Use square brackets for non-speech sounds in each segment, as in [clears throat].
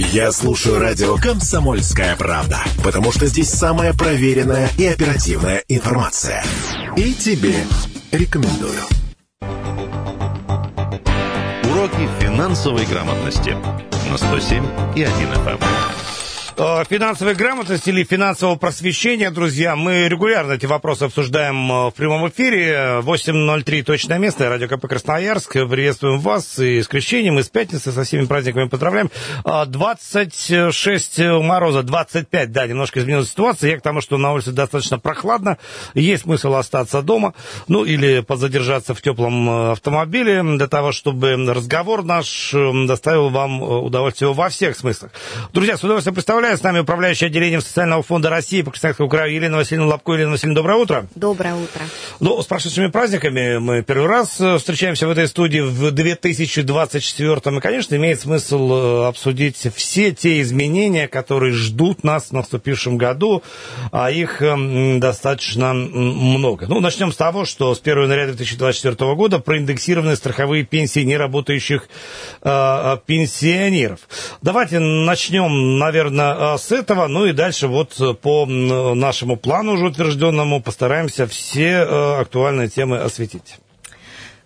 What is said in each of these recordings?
Я слушаю радио «Комсомольская правда», потому что здесь самая проверенная и оперативная информация. И тебе рекомендую. Уроки финансовой грамотности на 107 и 1 FM. Э, финансовой грамотности или финансового просвещения, друзья, мы регулярно эти вопросы обсуждаем э, в прямом эфире. 8.03 точное место, радио КП Красноярск. Приветствуем вас и с крещением, и с пятницы, со всеми праздниками поздравляем. 26 э, мороза, 25, да, немножко изменилась ситуация. Я к тому, что на улице достаточно прохладно, есть смысл остаться дома, ну или позадержаться в теплом автомобиле для того, чтобы разговор наш доставил вам удовольствие во всех смыслах. Друзья, с удовольствием представляю с нами управляющая отделением Социального фонда России по Красноярскому краю Елена Васильевна Лобко. Елена Васильевна, доброе утро. Доброе утро. Ну, с прошедшими праздниками мы первый раз э, встречаемся в этой студии в 2024 и, конечно, имеет смысл э, обсудить все те изменения, которые ждут нас в наступившем году, а их эм, достаточно много. Ну, начнем с того, что с 1 января 2024 года проиндексированы страховые пенсии неработающих э, пенсионеров. Давайте начнем, наверное, а, с этого, ну и дальше вот по нашему плану уже утвержденному постараемся все э, актуальные темы осветить.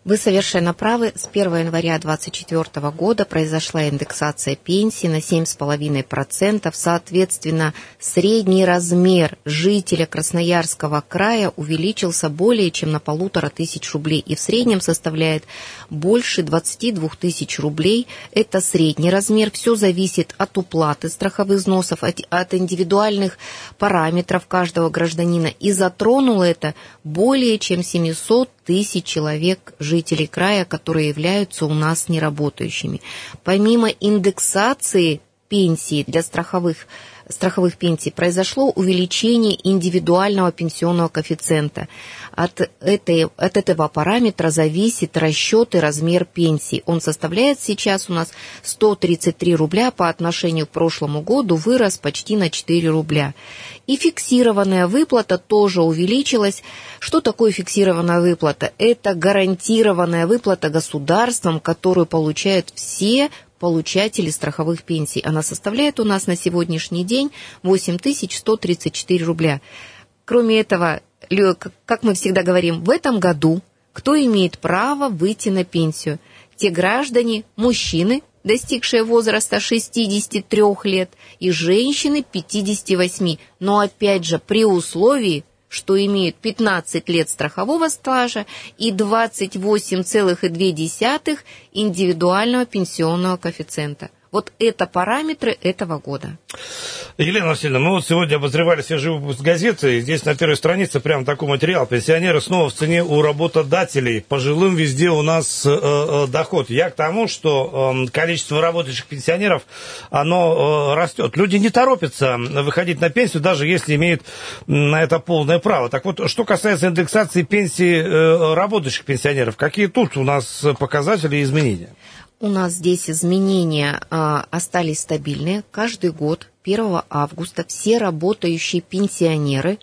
Вы совершенно правы. С 1 января 2024 года произошла индексация пенсии на 7,5%. Соответственно, средний размер жителя Красноярского края увеличился более чем на полутора тысяч рублей и в среднем составляет больше 22 тысяч рублей. Это средний размер. Все зависит от уплаты страховых взносов, от, от индивидуальных параметров каждого гражданина. И затронуло это более чем 700 тысяч человек, жителей края, которые являются у нас неработающими. Помимо индексации пенсии для страховых страховых пенсий произошло увеличение индивидуального пенсионного коэффициента. От, этой, от этого параметра зависит расчет и размер пенсии. Он составляет сейчас у нас 133 рубля по отношению к прошлому году, вырос почти на 4 рубля. И фиксированная выплата тоже увеличилась. Что такое фиксированная выплата? Это гарантированная выплата государством, которую получают все получатели страховых пенсий. Она составляет у нас на сегодняшний день 8134 рубля. Кроме этого, как мы всегда говорим, в этом году кто имеет право выйти на пенсию? Те граждане, мужчины, достигшие возраста 63 лет, и женщины 58, но опять же при условии, что имеют 15 лет страхового стажа и 28,2 индивидуального пенсионного коэффициента. Вот это параметры этого года. Елена Васильевна, мы вот сегодня обозревали свежий выпуск газеты, и здесь на первой странице прям такой материал. Пенсионеры снова в цене у работодателей. Пожилым везде у нас э, э, доход. Я к тому, что э, количество работающих пенсионеров, оно э, растет. Люди не торопятся выходить на пенсию, даже если имеют на это полное право. Так вот, что касается индексации пенсии э, работающих пенсионеров, какие тут у нас показатели и изменения? У нас здесь изменения а, остались стабильные. Каждый год 1 августа все работающие пенсионеры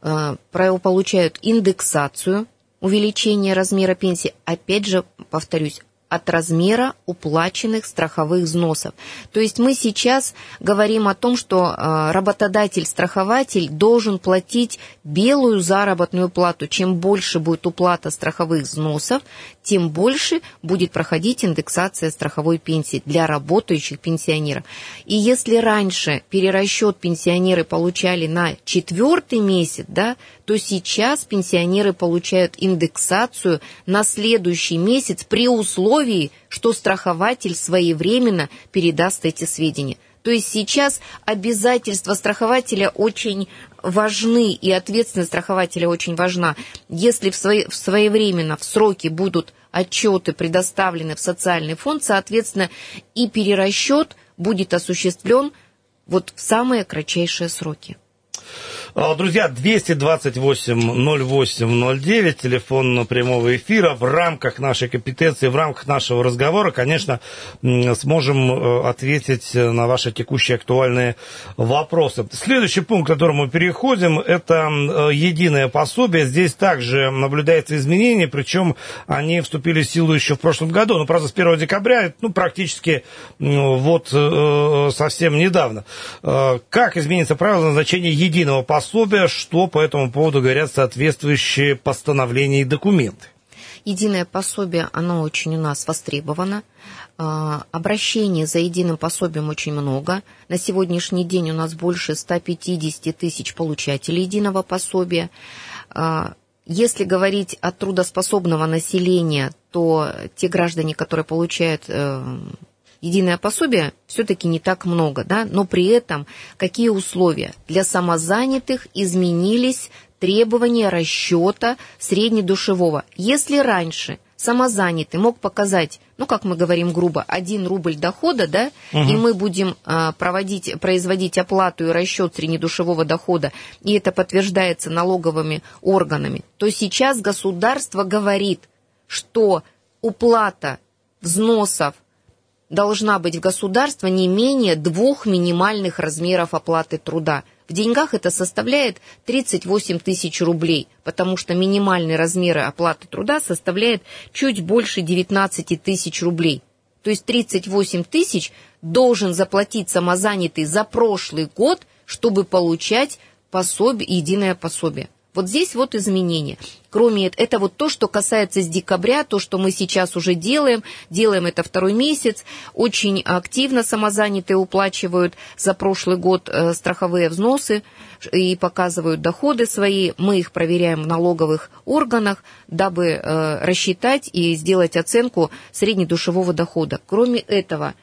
а, получают индексацию увеличение размера пенсии. Опять же, повторюсь, от размера уплаченных страховых взносов. То есть мы сейчас говорим о том, что а, работодатель-страхователь должен платить белую заработную плату. Чем больше будет уплата страховых взносов, тем больше будет проходить индексация страховой пенсии для работающих пенсионеров. И если раньше перерасчет пенсионеры получали на четвертый месяц, да, то сейчас пенсионеры получают индексацию на следующий месяц при условии, что страхователь своевременно передаст эти сведения. То есть сейчас обязательства страхователя очень важны, и ответственность страхователя очень важна. Если в, свои, в своевременно, в сроки будут отчеты предоставлены в социальный фонд, соответственно, и перерасчет будет осуществлен вот в самые кратчайшие сроки. А, друзья, 228-08-09, телефон прямого эфира. В рамках нашей компетенции, в рамках нашего разговора, конечно, сможем э, ответить на ваши текущие актуальные вопросы. Следующий пункт, к которому мы переходим, это э, единое пособие. Здесь также наблюдается изменение, причем они вступили в силу еще в прошлом году, но, правда, с 1 декабря, ну, практически вот э, совсем недавно. Как изменится правило назначения единого пособия? Пособия, что по этому поводу говорят соответствующие постановления и документы? Единое пособие, оно очень у нас востребовано. А, обращений за единым пособием очень много. На сегодняшний день у нас больше 150 тысяч получателей единого пособия. А, если говорить о трудоспособного населения, то те граждане, которые получают э, единое пособие все-таки не так много, да, но при этом какие условия? Для самозанятых изменились требования расчета среднедушевого. Если раньше самозанятый мог показать, ну, как мы говорим грубо, один рубль дохода, да, угу. и мы будем а, проводить, производить оплату и расчет среднедушевого дохода, и это подтверждается налоговыми органами, то сейчас государство говорит, что уплата взносов должна быть в государство не менее двух минимальных размеров оплаты труда. В деньгах это составляет 38 тысяч рублей, потому что минимальный размер оплаты труда составляет чуть больше 19 тысяч рублей. То есть 38 тысяч должен заплатить самозанятый за прошлый год, чтобы получать пособие, единое пособие. Вот здесь вот изменения. Кроме этого, это вот то, что касается с декабря, то, что мы сейчас уже делаем, делаем это второй месяц, очень активно самозанятые уплачивают за прошлый год э, страховые взносы и показывают доходы свои, мы их проверяем в налоговых органах, дабы э, рассчитать и сделать оценку среднедушевого дохода. Кроме этого,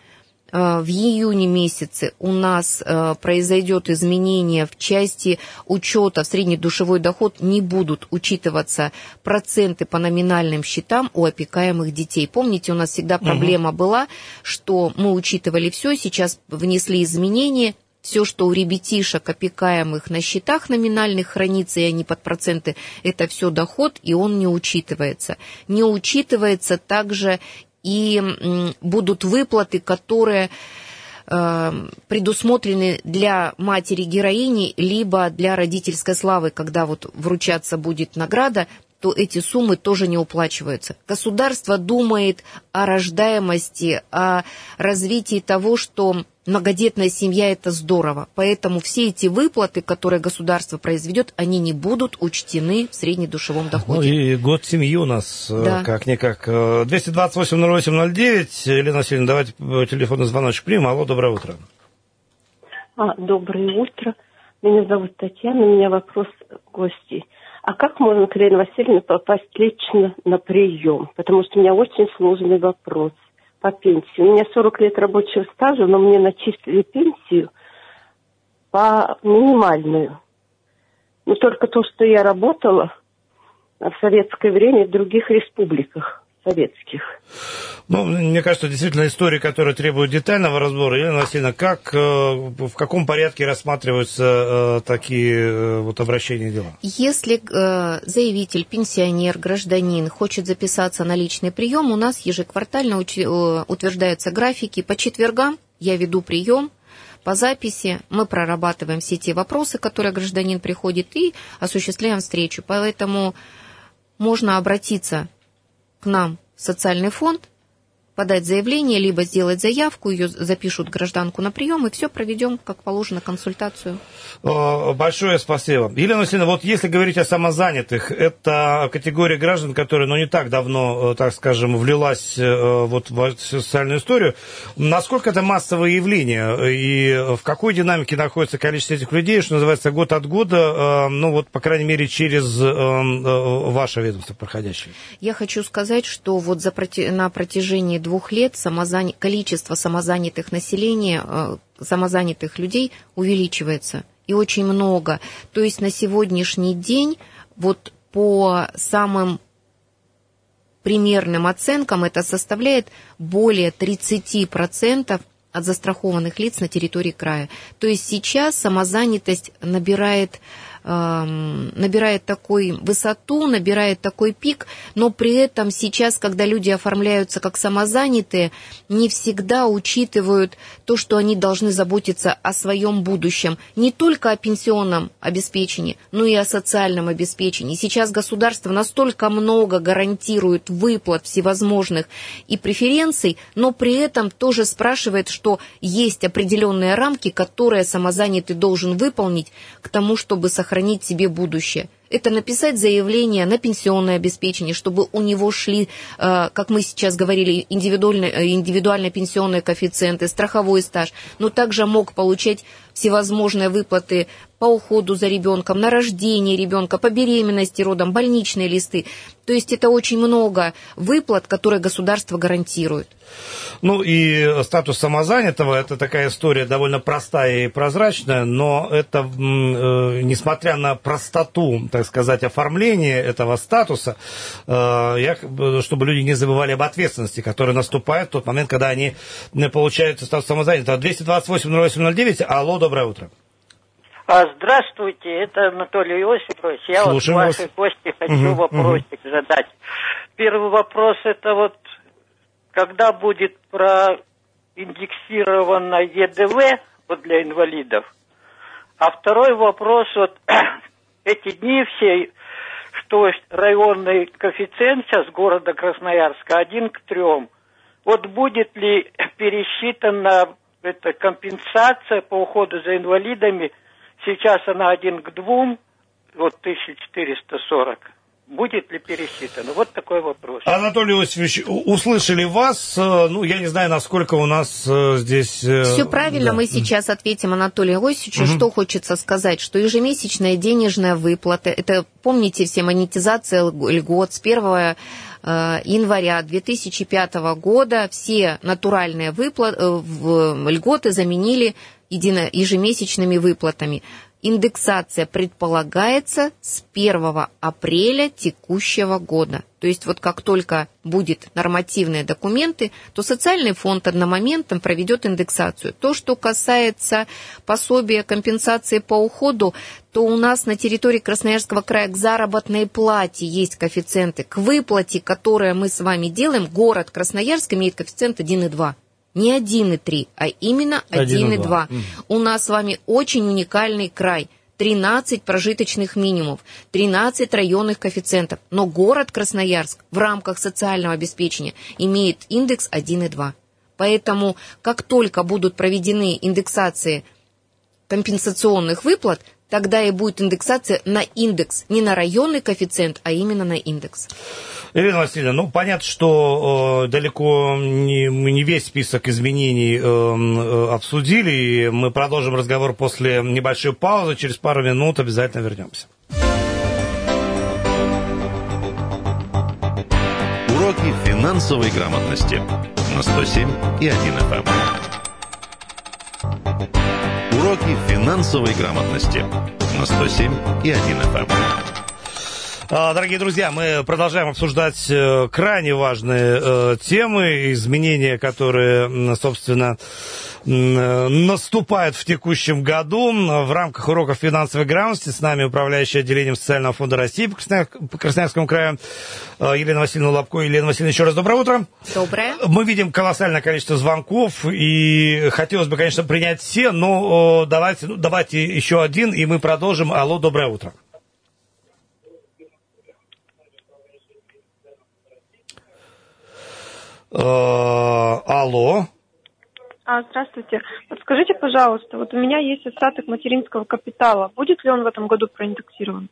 в июне месяце у нас э, произойдет изменение в части учета в средний душевой доход, не будут учитываться проценты по номинальным счетам у опекаемых детей. Помните, у нас всегда проблема угу. была, что мы учитывали все, сейчас внесли изменения, все, что у ребятишек, опекаемых на счетах номинальных хранится, и они под проценты, это все доход, и он не учитывается. Не учитывается также и будут выплаты, которые э, предусмотрены для матери-героини, либо для родительской славы, когда вот вручаться будет награда, то эти суммы тоже не уплачиваются. Государство думает о рождаемости, о развитии того, что многодетная семья – это здорово. Поэтому все эти выплаты, которые государство произведет, они не будут учтены в среднедушевом ну доходе. Ну и год семьи у нас э, да. как-никак. 228-08-09. Елена Васильевна, давайте телефонный звоночек примем. Алло, доброе утро. А, доброе утро. Меня зовут Татьяна, у меня вопрос к гости. А как можно к Елене Васильевне попасть лично на прием? Потому что у меня очень сложный вопрос по пенсии. У меня 40 лет рабочего стажа, но мне начислили пенсию по минимальную. Но только то, что я работала в советское время в других республиках советских. Ну, мне кажется, действительно история, которая требует детального разбора. Елена Васильевна, как, э, в каком порядке рассматриваются э, такие э, вот обращения и дела? Если заявитель, пенсионер, гражданин хочет записаться на личный прием, у нас ежеквартально утверждаются графики. По четвергам я веду прием, по записи мы прорабатываем все те вопросы, которые гражданин приходит, и осуществляем встречу. Поэтому можно обратиться к нам в социальный фонд, подать заявление, либо сделать заявку, ее запишут гражданку на прием, и все проведем, как положено, консультацию. Большое спасибо. Елена Васильевна, вот если говорить о самозанятых, это категория граждан, которая, ну, не так давно, э, так скажем, влилась э, вот в социальную историю. Насколько это массовое явление, и в какой динамике находится количество этих людей, что называется, год от года, э, ну, вот, по крайней мере, через ваше ведомство проходящее? Я хочу сказать, что вот за, на протяжении двух лет самозан... количество самозанятых населения, э, самозанятых людей увеличивается. И очень много. То есть на сегодняшний день вот по самым примерным оценкам это составляет более 30% от застрахованных лиц на территории края. То есть сейчас самозанятость набирает набирает такой высоту, набирает такой пик, но при этом сейчас, когда люди оформляются как самозанятые, не всегда учитывают то, что они должны заботиться о своем будущем, не только о пенсионном обеспечении, но и о социальном обеспечении. Сейчас государство настолько много гарантирует выплат всевозможных и преференций, но при этом тоже спрашивает, что есть определенные рамки, которые самозанятый должен выполнить к тому, чтобы сохранить себе будущее – это написать заявление на пенсионное обеспечение, чтобы у него шли, э, как мы сейчас говорили, индивидуальные, э, индивидуальные пенсионные коэффициенты, страховой стаж, но также мог получать всевозможные выплаты по уходу за ребенком, на рождение ребенка, по беременности, родом, больничные листы. То есть это очень много выплат, которые государство гарантирует. Ну и статус самозанятого, это такая история довольно простая и прозрачная, но это, э, несмотря на простоту, так сказать, оформления этого статуса, э, я, чтобы люди не забывали об ответственности, которая наступает в тот момент, когда они получают статус самозанятого. 228-08-09, алло, доброе утро. А, здравствуйте, это Анатолий Иосифович. Я Слушаем вот вашей гости хочу угу, вопросик угу. задать. Первый вопрос это вот когда будет проиндексировано ЕДВ вот для инвалидов. А второй вопрос, вот [clears throat] эти дни все, что районный коэффициент сейчас города Красноярска один к трем. Вот будет ли пересчитана эта компенсация по уходу за инвалидами, сейчас она один к двум, вот 1440 будет ли пересчитано? Вот такой вопрос. Анатолий Иосифович, услышали вас. Э, ну, я не знаю, насколько у нас э, здесь... Э, Все правильно, да. мы сейчас ответим Анатолию Иосифовичу. Угу. Что хочется сказать, что ежемесячная денежная выплата, это, помните, все монетизация льгот с 1 января 2005 года все натуральные выплаты, льготы заменили ежемесячными выплатами. Индексация предполагается с 1 апреля текущего года. То есть вот как только будут нормативные документы, то социальный фонд одномоментом проведет индексацию. То, что касается пособия компенсации по уходу, то у нас на территории Красноярского края к заработной плате есть коэффициенты. К выплате, которую мы с вами делаем, город Красноярск имеет коэффициент 1,2 не 1,3, а именно 1,2. Mm. У нас с вами очень уникальный край. 13 прожиточных минимумов, 13 районных коэффициентов. Но город Красноярск в рамках социального обеспечения имеет индекс 1,2. Поэтому, как только будут проведены индексации компенсационных выплат, тогда и будет индексация на индекс, не на районный коэффициент, а именно на индекс. Ирина Васильевна, ну понятно, что э, далеко не, мы не весь список изменений э, э, обсудили, и мы продолжим разговор после небольшой паузы. Через пару минут обязательно вернемся. Уроки финансовой грамотности на 107 и 1 FM. Эм. Уроки финансовой грамотности на 107 и 1 FM. А, дорогие друзья, мы продолжаем обсуждать э, крайне важные э, темы, изменения, которые, собственно, наступают в текущем году. В рамках уроков финансовой грамотности с нами управляющий отделением Социального фонда России по Красноярскому краю э, Елена Васильевна Лобко. Елена Васильевна, еще раз доброе утро. Доброе. Мы видим колоссальное количество звонков, и хотелось бы, конечно, принять все, но давайте, ну, давайте еще один, и мы продолжим. Алло, доброе утро. Э, алло. А, здравствуйте. Скажите, пожалуйста, вот у меня есть остаток материнского капитала. Будет ли он в этом году проиндексирован?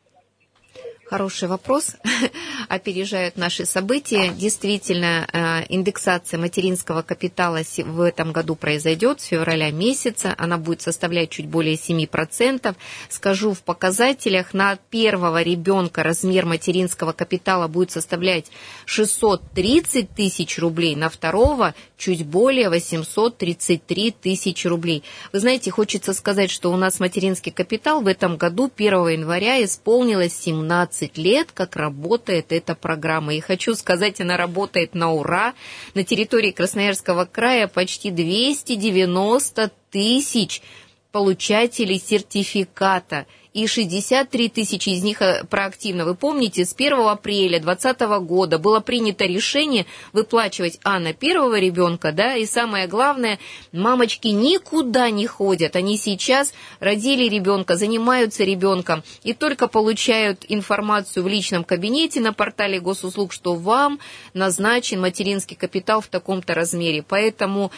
Хороший вопрос. [laughs] Опережают наши события. Действительно, э, индексация материнского капитала в этом году произойдет с февраля месяца. Она будет составлять чуть более 7%. Скажу в показателях, на первого ребенка размер материнского капитала будет составлять 630 тысяч рублей, на второго чуть более 833 тысячи рублей. Вы знаете, хочется сказать, что у нас материнский капитал в этом году 1 января исполнилось 17 20 лет, как работает эта программа. И хочу сказать, она работает на ура. На территории Красноярского края почти 290 тысяч получателей сертификата. И 63 тысячи из них э, проактивно. Вы помните, с 1 апреля 2020 года было принято решение выплачивать, а, первого ребенка, да, и самое главное, мамочки никуда не ходят, они сейчас родили ребенка, занимаются ребенком и только получают информацию в личном кабинете на портале госуслуг, что вам назначен материнский капитал в таком-то размере. Поэтому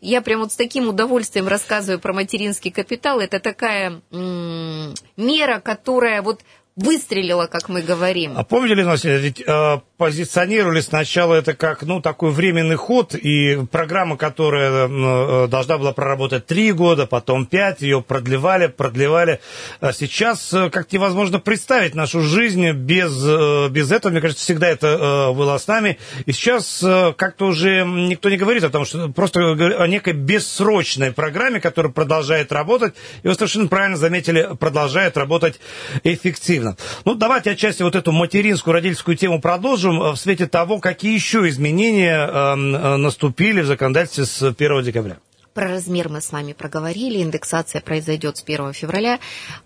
я прям вот с таким удовольствием рассказываю про материнский капитал. Это такая мера, которая вот выстрелила, как мы говорим. А помните, Лена Васильевна, ведь э, позиционировали сначала это как, ну, такой временный ход, и программа, которая э, должна была проработать три года, потом пять, ее продлевали, продлевали. А сейчас э, как невозможно представить нашу жизнь без, э, без этого. Мне кажется, всегда это э, было с нами. И сейчас э, как-то уже никто не говорит о том, что просто о некой бессрочной программе, которая продолжает работать. И вы совершенно правильно заметили, продолжает работать эффективно. Ну, давайте отчасти вот эту материнскую, родительскую тему продолжим э, в свете того, какие еще изменения эм, э, наступили в законодательстве с 1 декабря. Про размер мы с вами проговорили, индексация произойдет с 1 февраля.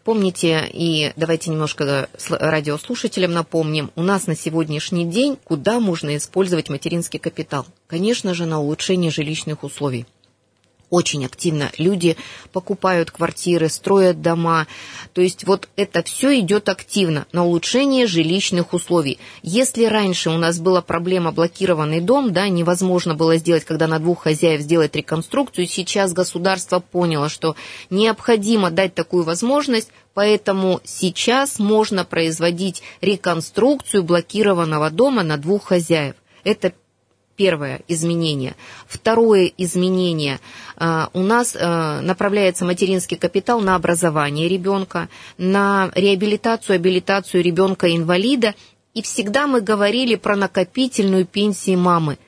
Помните, и давайте немножко радиослушателям напомним, у нас на сегодняшний день куда можно использовать материнский капитал? Конечно же, на улучшение жилищных условий очень активно. Люди покупают квартиры, строят дома. То есть вот это все идет активно на улучшение жилищных условий. Если раньше у нас была проблема блокированный дом, да, невозможно было сделать, когда на двух хозяев сделать реконструкцию, сейчас государство поняло, что необходимо дать такую возможность, Поэтому сейчас можно производить реконструкцию блокированного дома на двух хозяев. Это первое изменение. Второе изменение. А, у нас а, направляется материнский капитал на образование ребенка, на реабилитацию, абилитацию ребенка-инвалида. И всегда мы говорили про накопительную пенсию мамы.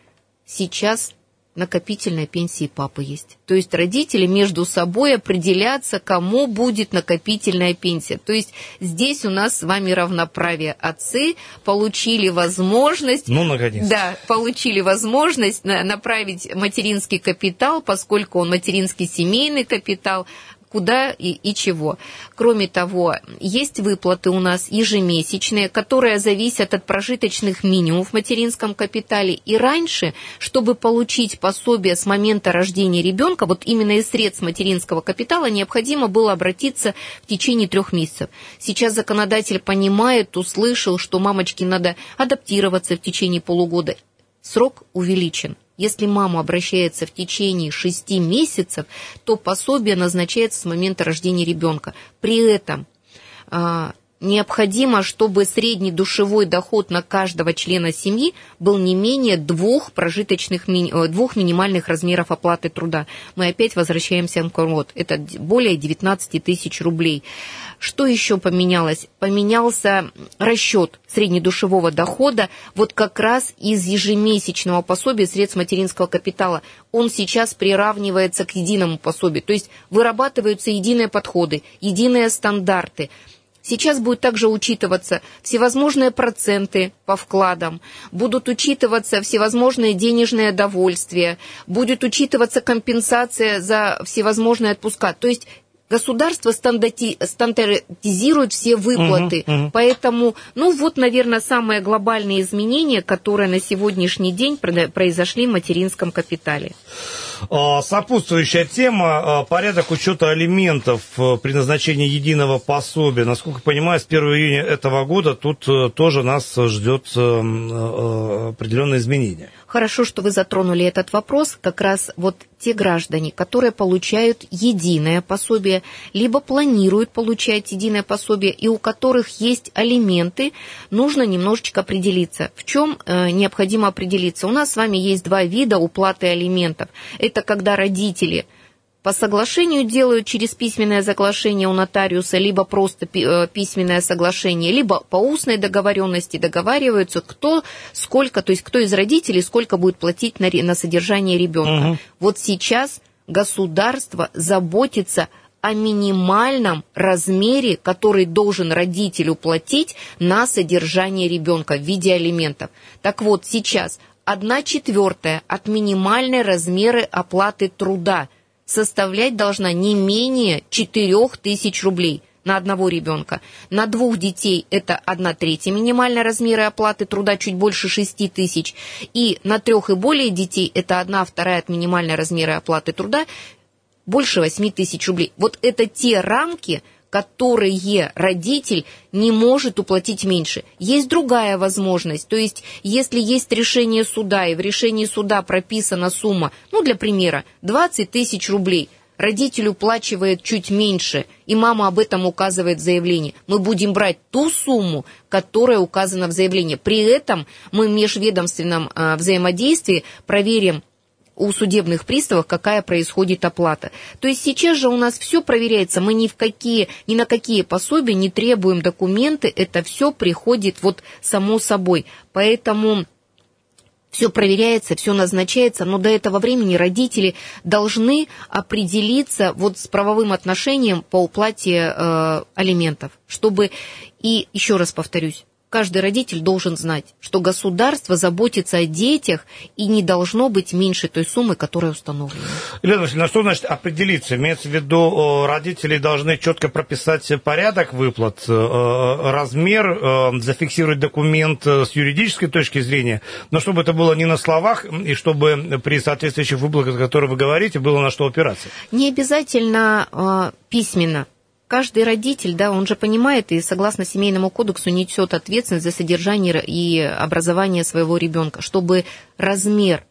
Сейчас накопительная пенсия папы есть. То есть родители между собой определятся, кому будет накопительная пенсия. То есть здесь у нас с вами равноправие. Отцы получили возможность... Ну, наконец. Да, получили возможность направить материнский капитал, поскольку он материнский семейный капитал, куда и, и чего. Кроме того, есть выплаты у нас ежемесячные, которые зависят от прожиточных минимумов в материнском капитале. И раньше, чтобы получить пособие с момента рождения ребенка, вот именно из средств материнского капитала, необходимо было обратиться в течение трех месяцев. Сейчас законодатель понимает, услышал, что мамочке надо адаптироваться в течение полугода. Срок увеличен. Если мама обращается в течение шести месяцев, то пособие назначается с момента рождения ребенка. При этом а, необходимо, чтобы средний душевой доход на каждого члена семьи был не менее двух прожиточных, э, двух минимальных размеров оплаты труда. Мы опять возвращаемся к вот. Это более 19 тысяч рублей. Что еще поменялось? Поменялся расчет среднедушевого дохода вот как раз из ежемесячного пособия средств материнского капитала. Он сейчас приравнивается к единому пособию. То есть вырабатываются единые подходы, единые стандарты. Сейчас будет также учитываться всевозможные проценты по вкладам, будут учитываться всевозможные денежные довольствия, будет учитываться компенсация за всевозможные отпуска. То есть государство стандартизирует все выплаты. Угу, угу. Поэтому, ну вот, наверное, самые глобальные изменения, которые на сегодняшний день произошли в материнском капитале. А, сопутствующая тема а, – порядок учета алиментов э, при назначении единого пособия. Насколько я понимаю, с 1 июня этого года тут э, тоже нас ждет э, определенные изменения. Хорошо, что вы затронули этот вопрос. Как раз вот те граждане, которые получают единое пособие, либо планируют получать единое пособие, и у которых есть алименты, нужно немножечко определиться. В чем необходимо определиться? У нас с вами есть два вида уплаты алиментов. Это когда родители – по соглашению делают через письменное соглашение у нотариуса, либо просто э, письменное соглашение, либо по устной договоренности договариваются, кто сколько, то есть кто из родителей сколько будет платить на, на содержание ребенка. Угу. Вот сейчас государство заботится о минимальном размере, который должен родитель уплатить на содержание ребенка в виде алиментов. Так вот, сейчас одна четвертая от минимальной размеры оплаты труда – составлять должна не менее 4 тысяч рублей. на одного ребенка. На двух детей это одна третья минимальной размера оплаты труда, чуть больше 6 тысяч. И на трех и более детей это одна вторая от минимальной размера оплаты труда, больше 8 тысяч рублей. Вот это те рамки, которые родитель не может уплатить меньше. Есть другая возможность, то есть если есть решение суда, и в решении суда прописана сумма, ну, для примера, 20 тысяч рублей – родитель уплачивает чуть меньше, и мама об этом указывает в заявлении. Мы будем брать ту сумму, которая указана в заявлении. При этом мы в межведомственном э, взаимодействии проверим у судебных приставов, какая происходит оплата. То есть сейчас же у нас все проверяется, мы ни в какие, ни на какие пособия не требуем документы, это все приходит вот само собой. Поэтому все проверяется, все назначается, но до этого времени родители должны определиться вот с правовым отношением по уплате э, алиментов, чтобы, и еще раз повторюсь, каждый родитель должен знать, что государство заботится о детях и не должно быть меньше той суммы, которая установлена. Елена Васильевна, что значит определиться? Имеется в виду, родители должны четко прописать порядок выплат, э, размер, э, зафиксировать документ с юридической точки зрения, но чтобы это было не на словах, и чтобы при соответствующих выплатах, о которых вы говорите, было на что опираться. Не обязательно э, письменно каждый родитель, да, он же понимает и согласно семейному кодексу несет ответственность за содержание и образование своего ребенка, чтобы размер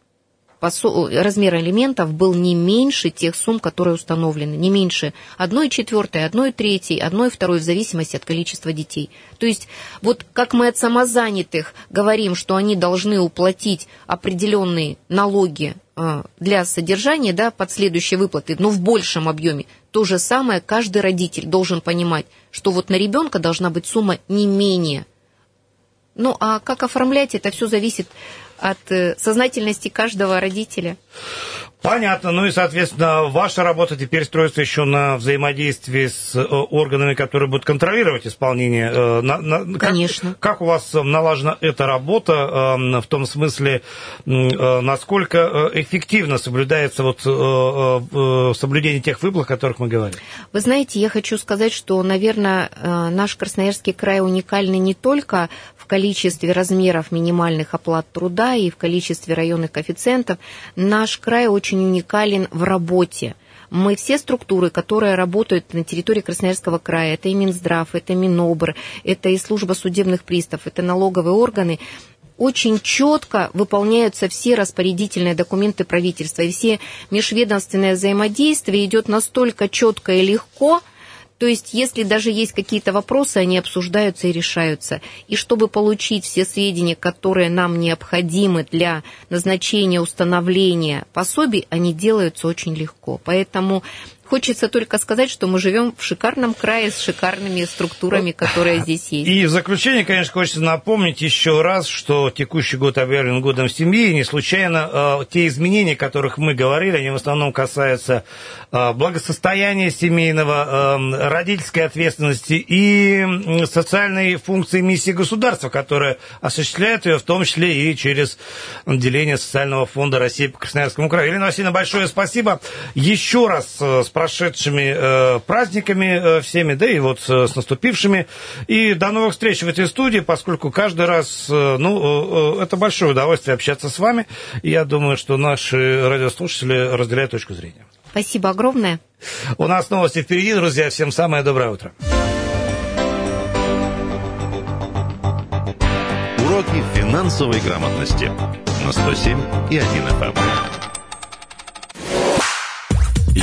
размер алиментов был не меньше тех сумм, которые установлены, не меньше одной четвертой, одной третьей, одной второй, в зависимости от количества детей. То есть вот как мы от самозанятых говорим, что они должны уплатить определенные налоги для содержания, да, под следующие выплаты, но в большем объеме, то же самое каждый родитель должен понимать, что вот на ребенка должна быть сумма не менее. Ну а как оформлять, это все зависит от э, сознательности каждого родителя. Понятно. Ну и, соответственно, ваша работа теперь строится еще на взаимодействии с э, органами, которые будут контролировать исполнение. Э, на, на, Конечно. Как, как у вас налажена эта работа э, в том смысле, насколько эффективно соблюдается вот соблюдение тех выплат, о которых мы говорим? Вы знаете, я хочу сказать, что, наверное, наш Красноярский край уникальный не только в количестве размеров минимальных оплат труда и в количестве районных коэффициентов. Наш край очень очень уникален в работе. Мы все структуры, которые работают на территории Красноярского края, это и Минздрав, это Минобр, это и служба судебных приставов, это налоговые органы, очень четко выполняются все распорядительные документы правительства, и все межведомственное взаимодействие идет настолько четко и легко – то есть, если даже есть какие-то вопросы, они обсуждаются и решаются. И чтобы получить все сведения, которые нам необходимы для назначения, установления пособий, они делаются очень легко. Поэтому Хочется только сказать, что мы живем в шикарном крае с шикарными структурами, которые [laughs] здесь есть. И в заключение, конечно, хочется напомнить еще раз, что текущий год объявлен годом семьи, и не случайно э, те изменения, о которых мы говорили, они в основном касаются э, благосостояния семейного, э, родительской ответственности и социальной функции миссии государства, которая осуществляет ее в том числе и через отделение социального фонда России по Красноярскому краю. Елена Васильевна, большое спасибо. Еще раз э, с прошедшими э, праздниками э, всеми, да и вот э, с наступившими. И до новых встреч в этой студии, поскольку каждый раз, э, ну, э, это большое удовольствие общаться с вами. И я думаю, что наши радиослушатели разделяют точку зрения. Спасибо огромное. У нас новости впереди, друзья. Всем самое доброе утро. Уроки финансовой грамотности на 107 и 1 FM.